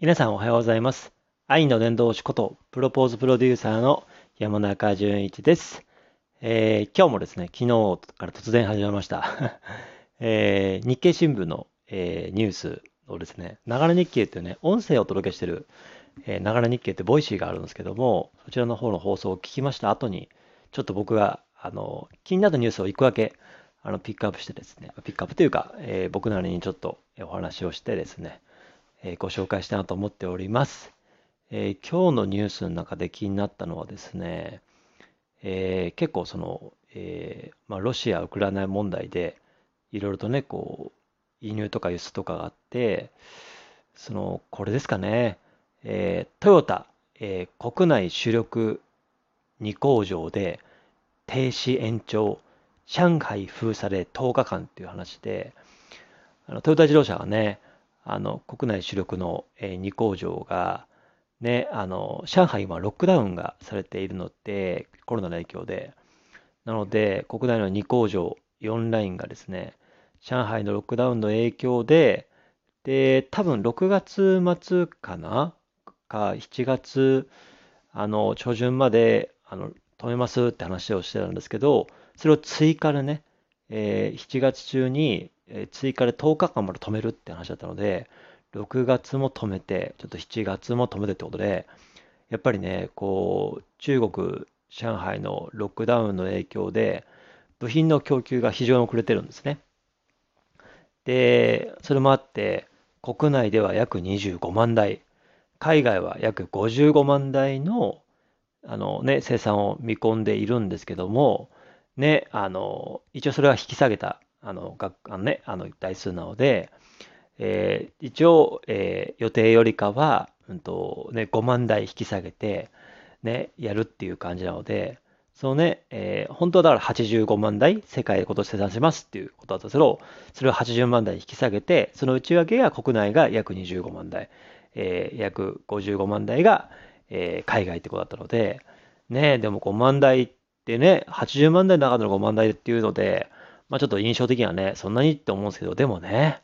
皆さんおはようございます。愛の伝道師こと、プロポーズプロデューサーの山中淳一です。えー今日もですね、昨日から突然始めました。えー日経新聞の、えーニュースをですね、ながら日経っていうね、音声をお届けしてる、えながら日経ってボイシーがあるんですけども、そちらの方の放送を聞きました後に、ちょっと僕が、あの、気になったニュースを一個だけ、あの、ピックアップしてですね、ピックアップというか、え僕なりにちょっとお話をしてですね、えご紹介したいなと思っております。えー今日のニュースの中で気になったのはですね、えー結構その、えーまあ、ロシア・ウクライナ問題でいろいろとね、こう、輸入とか輸出とかがあって、その、これですかね、えトヨタ、え国内主力2工場で停止延長、上海封鎖で10日間っていう話で、あのトヨタ自動車がね、あの国内主力の、え2工場が、ね、あの上海今ロックダウンがされているので、コロナの影響で、なので国内の2工場、4ラインがですね、上海のロックダウンの影響で、で、多分6月末かな？か7月あの初旬まであの止めますって話をしてたんですけど、それを追加でね、えー7月中に、えー追加で10日間まで止めるって話だったので、6月も止めて、ちょっと7月も止めてってことで、やっぱりね、こう、中国、上海のロックダウンの影響で、部品の供給が非常に遅れてるんですね。で、それもあって、国内では約25万台、海外は約55万台の、あのね、生産を見込んでいるんですけども、ね、あの、一応それは引き下げた、あの、があのね、あの台数なので、えー一応、えー予定よりかは、うんとね、5万台引き下げて、ね、やるっていう感じなので、そのね、えー本当はだから85万台世界で今年生産しますっていうことだったけど、それを80万台引き下げて、その内訳が国内が約25万台、えー約55万台が、えー海外ってことだったので、ね、でも5万台ってね、80万台の中の5万台っていうので、まあちょっと印象的にはね、そんなにって思うんですけど、でもね、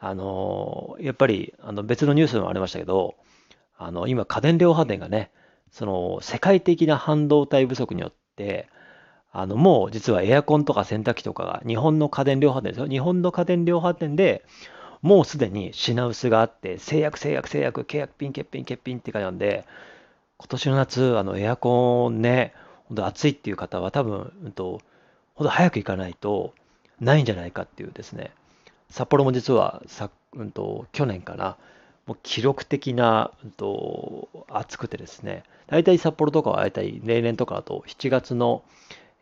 あのーやっぱりあの別のニュースでもありましたけど、あの今家電量販店がね、その世界的な半導体不足によって、あのもう実はエアコンとか洗濯機とかが日本の家電量販店ですよ。日本の家電量販店でもうすでに品薄があって、制約制約制約、契約ピン欠品欠品って感じなんで、今年の夏、あのエアコンね、本当暑いっていう方は多分、うんと、ほど早く行かないとないんじゃないかっていうですね。札幌も実はさ、うんと、去年かな、もう記録的な、うんと、暑くてですね、大体札幌とかは大体例年とかだと7月の、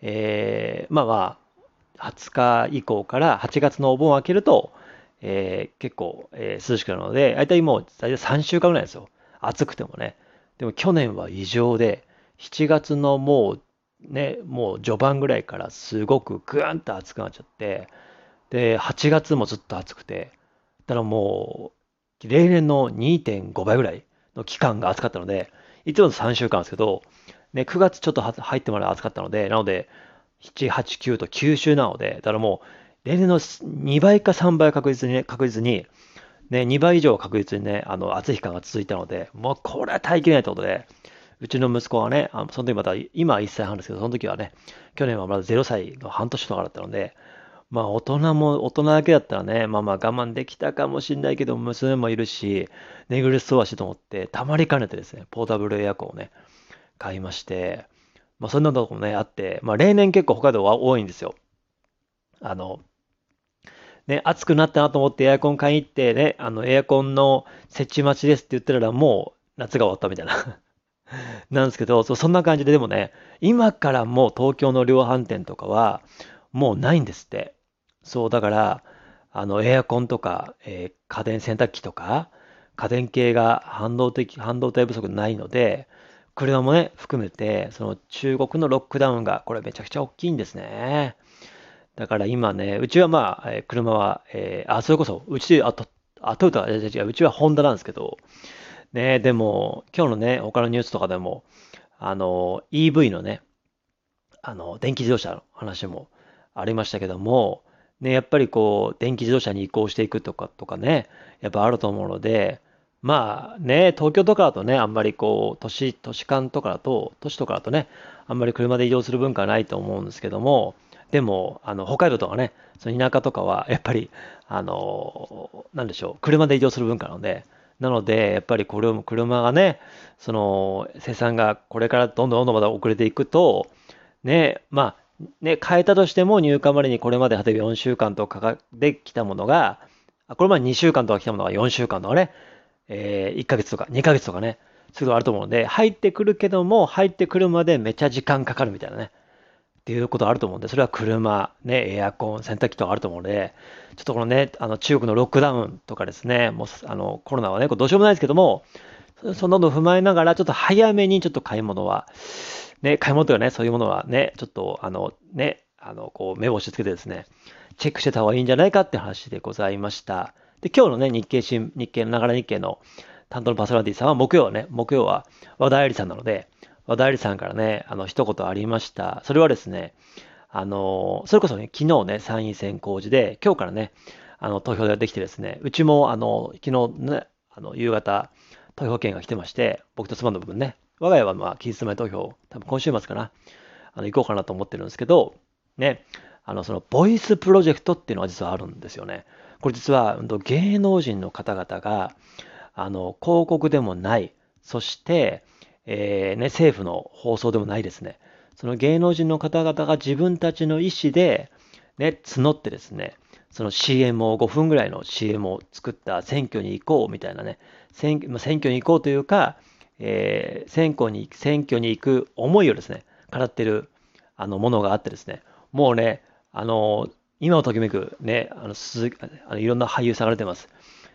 えーまあまあ、20日以降から8月のお盆を明けると、えー結構、えー涼しくなるので、大体もう大体3週間ぐらいですよ。暑くてもね。でも去年は異常で、7月のもうね、もう序盤ぐらいからすごくグーンと暑くなっちゃって、で、8月もずっと暑くて、だからもう、例年の2.5倍ぐらいの期間が暑かったので、いつもの3週間ですけど、ね、9月ちょっと入ってまで暑かったので、なので、7、8、9と9週なので、だからもう、例年の2倍か3倍確実にね、確実に、ね、2倍以上確実にね、あの、暑い期間が続いたので、もうこれは耐えきれないってことで、うちの息子はね、あのその時また、今は1歳半ですけど、その時はね、去年はまだ0歳の半年とかだったので、まあ大人も、大人だけだったらね、まあまあ我慢できたかもしれないけど、娘もいるし、寝苦しそうだしと思って、たまりかねてですね、ポータブルエアコンをね、買いまして、まあそんなとこもね、あって、まあ例年結構北海道は多いんですよ。あの、ね、暑くなったなと思ってエアコン買いに行ってね、あのエアコンの設置待ちですって言ってたらもう夏が終わったみたいな。なんですけど、そんな感じででもね、今からもう東京の量販店とかはもうないんですって。そう、だから、あのエアコンとか、えー家電洗濯機とか、家電系が半導体、半導体不足ないので、車もね、含めて、その中国のロックダウンが、これめちゃくちゃ大きいんですね。だから今ね、うちはまあ、えー車は、えーあ、それこそ、うち、あと、あ、トヨタ、違う、うちはホンダなんですけど、ね、でも、今日のね、他のニュースとかでも、あの、EV のね、あの、電気自動車の話もありましたけども、ね、やっぱりこう、電気自動車に移行していくとか、とかね、やっぱあると思うので、まあね、東京とかだとね、あんまりこう、都市、都市間とかだと、都市とかだとね、あんまり車で移動する文化はないと思うんですけども、でも、あの、北海道とかね、その田舎とかは、やっぱり、あの、なんでしょう、車で移動する文化なので、なので、やっぱりこれも車がね、その生産がこれからどんどんどんどんまだ遅れていくと、ね、まあ、ね、変えたとしても入荷までにこれまで例えば4週間とかかできたものが、これまで2週間とか来たものが4週間とかね、えー、1ヶ月とか2ヶ月とかね、そういうのあると思うので、入ってくるけども、入ってくるまでめっちゃ時間かかるみたいなね。っていうことあると思うんで、それは車、ね、エアコン、洗濯機とかあると思うので、ちょっとこのね、あの中国のロックダウンとかですね、もうあのコロナはね、これどうしようもないですけども、そのどんどん踏まえながら、ちょっと早めにちょっと買い物は、ね、買い物とかね、そういうものはね、ちょっとあのね、あのこう目星つけてですね、チェックしてた方がいいんじゃないかって話でございました。で、今日のね、日経新、日経のながら日経の担当のパーソナリティさんは木曜はね、木曜は和田愛理さんなので、和田理さんからね、あの、一言ありました。それはですね、あの、それこそね、昨日ね、参院選公示で、今日からね、あの、投票ができてですね、うちも、あの、昨日ね、あの、夕方、投票権が来てまして、僕と妻の部分ね、我が家はまあ、期日前投票、多分今週末かな、あの、行こうかなと思ってるんですけど、ね、あの、その、ボイスプロジェクトっていうのは実はあるんですよね。これ実は、芸能人の方々が、あの、広告でもない、そして、えー、ね、政府の放送でもないですね。その芸能人の方々が自分たちの意思で、ね、募ってですね、その CM を5分ぐらいの CM を作った選挙に行こうみたいなね、選まあ選挙に行こうというか、えー、選挙に選挙に行く思いをですね、語ってるあのものがあってですね、もうね、あの今をときめくね、あの鈴あのいろんな俳優さんが出てます。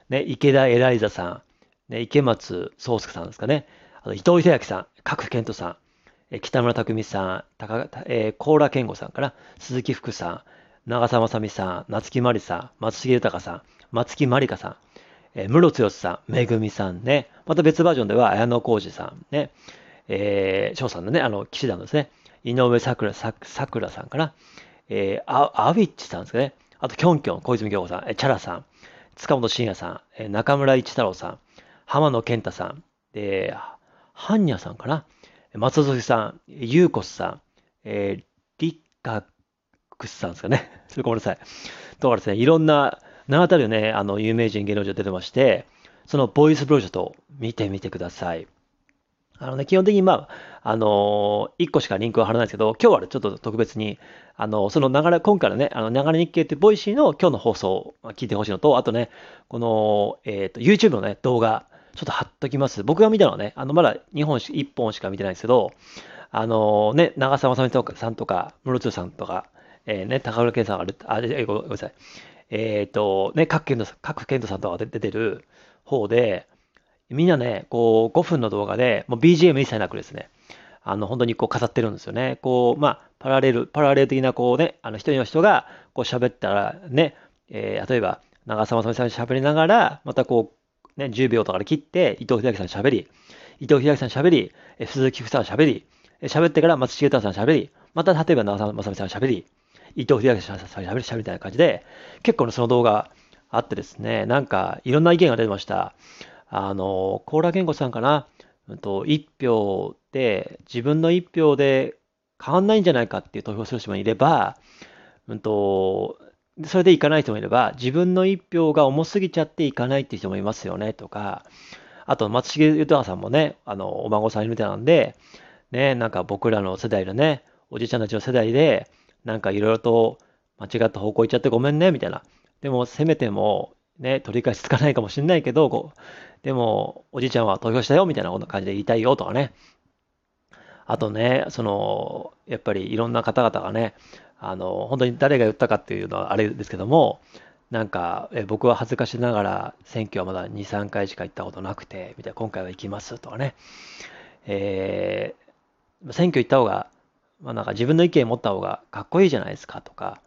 ね、池田エライザさん、ね、池松壮亮さんですかね、あと伊藤英明さん、角健人さん、北村匠海さん、高えー、高良健吾さんから、鈴木福さん、長澤まさみさん、夏木まりさん、松重豊さん、松木まりかさん、えー、室剛さん、めぐみさんね、また別バージョンでは綾野浩二さんね、えー、翔さんのね、あの、騎士団のですね、井上桜さくらさんから、えー、アアウィッチさんですかね、あと、キョンキョン、小泉京子さん、えチャラさん、塚本慎也さん、え中村一太郎さん、浜野健太さん、で、ハンニャさんかな、松崎さん、ゆうこさん、えー、リッカクスさんですかね？そ れごめんなさい。とかですね、いろんな、名あたるね、あの、有名人、芸能人出てまして、そのボイスプロジェクトを見てみてください。あのね、基本的にまあ、あのー、1個しかリンクは貼らないですけど、今日はちょっと特別に、あの、その流れ、今回のね、あの、流れ日経ってボイシーの今日の放送を聞いてほしいのと、あとね、この、えっ、ー、と、YouTube のね、動画、ちょっと貼っときます。僕が見たのはね、あの、まだ2本し、1本しか見てないですけど、あのね、長澤まさみさんとか、室津さんとか、えー、ね、高浦健さんがある、あ、えごめんなさい。えっ、ー、と、ね、各県の、各県さんとか出てる方で、みんなね、こう、5分の動画で、もう BGM 一切なくですね、あの、本当にこう飾ってるんですよね。こう、まあ、パラレル、パラレル的なこうね、あの、一人の人が、こう喋ったらね、えー、例えば、長澤まさみさん喋りながら、またこう、ね、10秒とかで切って、伊藤秀明さん喋り、伊藤秀明さん喋り、鈴木福さん喋り、喋ってから松重太さん喋り、また例えば長澤まさみさん喋り、伊藤秀明さん喋り、喋りみたいな感じで、結構ねその動画あってですね、なんかいろんな意見が出てました。あの、高良健吾さんかな、うんと、1票で、自分の1票で変わんないんじゃないかっていう投票する人もいれば、うんと、それで行かない人もいれば、自分の一票が重すぎちゃって行かないっていう人もいますよね、とか、あと、松重豊さんもね、あの、お孫さんいるみたいなんで、ね、なんか僕らの世代のね、おじいちゃんたちの世代で、なんかいろいろと間違った方向行っちゃってごめんね、みたいな。でも、せめても、ね、取り返しつかないかもしれないけど、こうでも、おじいちゃんは投票したよ、みたいな感じで言いたいよ、とかね。あとね、その、やっぱりいろんな方々がね、あの、本当に誰が言ったかっていうのはあれですけども、なんか、え僕は恥ずかしながら選挙はまだ2、3回しか行ったことなくて、みたいな、今回は行きますとかね。えー、選挙行った方が、まあなんか自分の意見を持った方がかっこいいじゃないですかとか、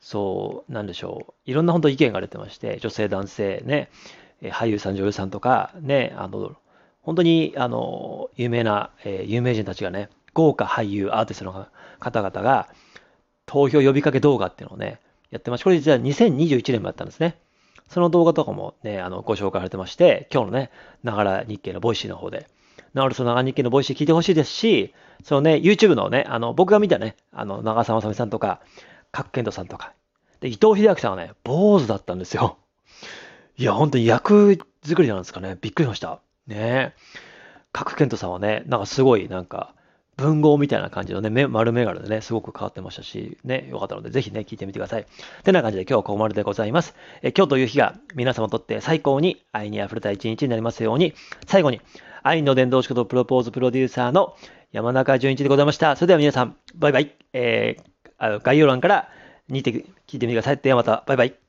そう、なんでしょう。いろんな本当意見が出てまして、女性、男性、ね、俳優さん、女優さんとか、ね、あの、本当に、あの、有名な、えー、有名人たちがね、豪華俳優、アーティストの方々が、投票呼びかけ動画っていうのをね、やってました。これ実は2021年もやったんですね。その動画とかもね、あの、ご紹介されてまして、今日のね、ながら日経のボイシーの方で、なおるそのながら日経のボイシー聞いてほしいですし、そのね、YouTube のね、あの、僕が見たね、あの、長澤まさみさんとか、賀来賢人さんとか、で、伊藤英明さんはね、坊主だったんですよ。いや、本当に役作りなんですかね。びっくりしました。ねえ角健人さんはね、なんかすごい、なんか、文豪みたいな感じのね、丸眼鏡でね、すごく変わってましたし、ね、よかったので、ぜひね、聞いてみてください。てな感じで今日はここまででございます。え今日という日が皆様にとって最高に愛に溢れた一日になりますように、最後に、愛の伝道師ことプロポーズプロデューサーの山中淳一でございました。それでは皆さん、バイバイ。えー、あの概要欄から見て、聞いてみてください。ではまた、バイバイ。